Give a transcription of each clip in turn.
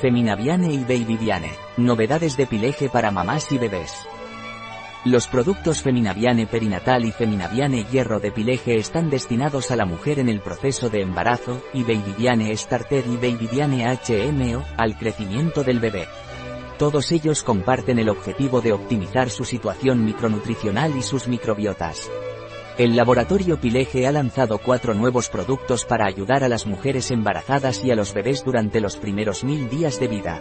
Feminaviane y Babyviane. Novedades de pileje para mamás y bebés. Los productos Feminaviane perinatal y Feminaviane hierro de pileje están destinados a la mujer en el proceso de embarazo, y Babyviane starter y Babyviane HMO, al crecimiento del bebé. Todos ellos comparten el objetivo de optimizar su situación micronutricional y sus microbiotas. El laboratorio Pileje ha lanzado cuatro nuevos productos para ayudar a las mujeres embarazadas y a los bebés durante los primeros mil días de vida.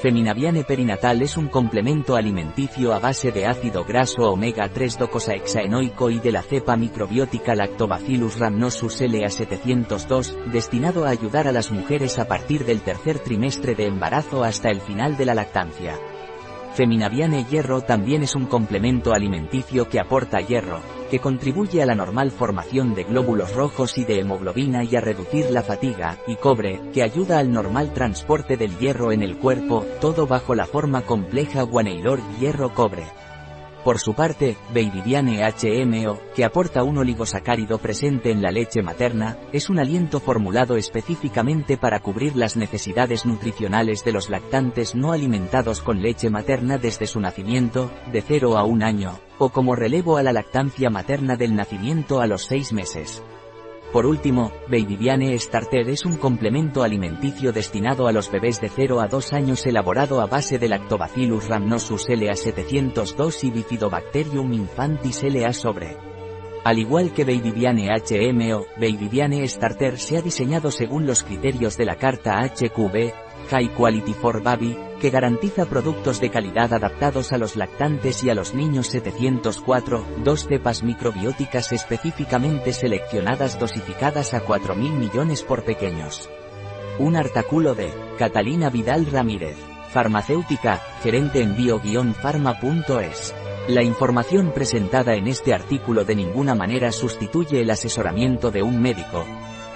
Feminaviane perinatal es un complemento alimenticio a base de ácido graso omega 3 docosahexaenoico y de la cepa microbiótica Lactobacillus rhamnosus LA702, destinado a ayudar a las mujeres a partir del tercer trimestre de embarazo hasta el final de la lactancia. Feminaviane hierro también es un complemento alimenticio que aporta hierro, que contribuye a la normal formación de glóbulos rojos y de hemoglobina y a reducir la fatiga, y cobre, que ayuda al normal transporte del hierro en el cuerpo, todo bajo la forma compleja Guaneylor hierro-cobre. Por su parte, Babyviane HMO, que aporta un oligosacárido presente en la leche materna, es un aliento formulado específicamente para cubrir las necesidades nutricionales de los lactantes no alimentados con leche materna desde su nacimiento, de 0 a 1 año, o como relevo a la lactancia materna del nacimiento a los 6 meses. Por último, Babyviane Starter es un complemento alimenticio destinado a los bebés de 0 a 2 años elaborado a base de Lactobacillus rhamnosus LA702 y Bifidobacterium infantis LA sobre. Al igual que Babyviane HMO, Babyviane Starter se ha diseñado según los criterios de la carta HQB, High Quality for Baby, que garantiza productos de calidad adaptados a los lactantes y a los niños 704, dos cepas microbióticas específicamente seleccionadas dosificadas a 4.000 millones por pequeños. Un artículo de Catalina Vidal Ramírez, farmacéutica, gerente en bio-pharma.es. La información presentada en este artículo de ninguna manera sustituye el asesoramiento de un médico,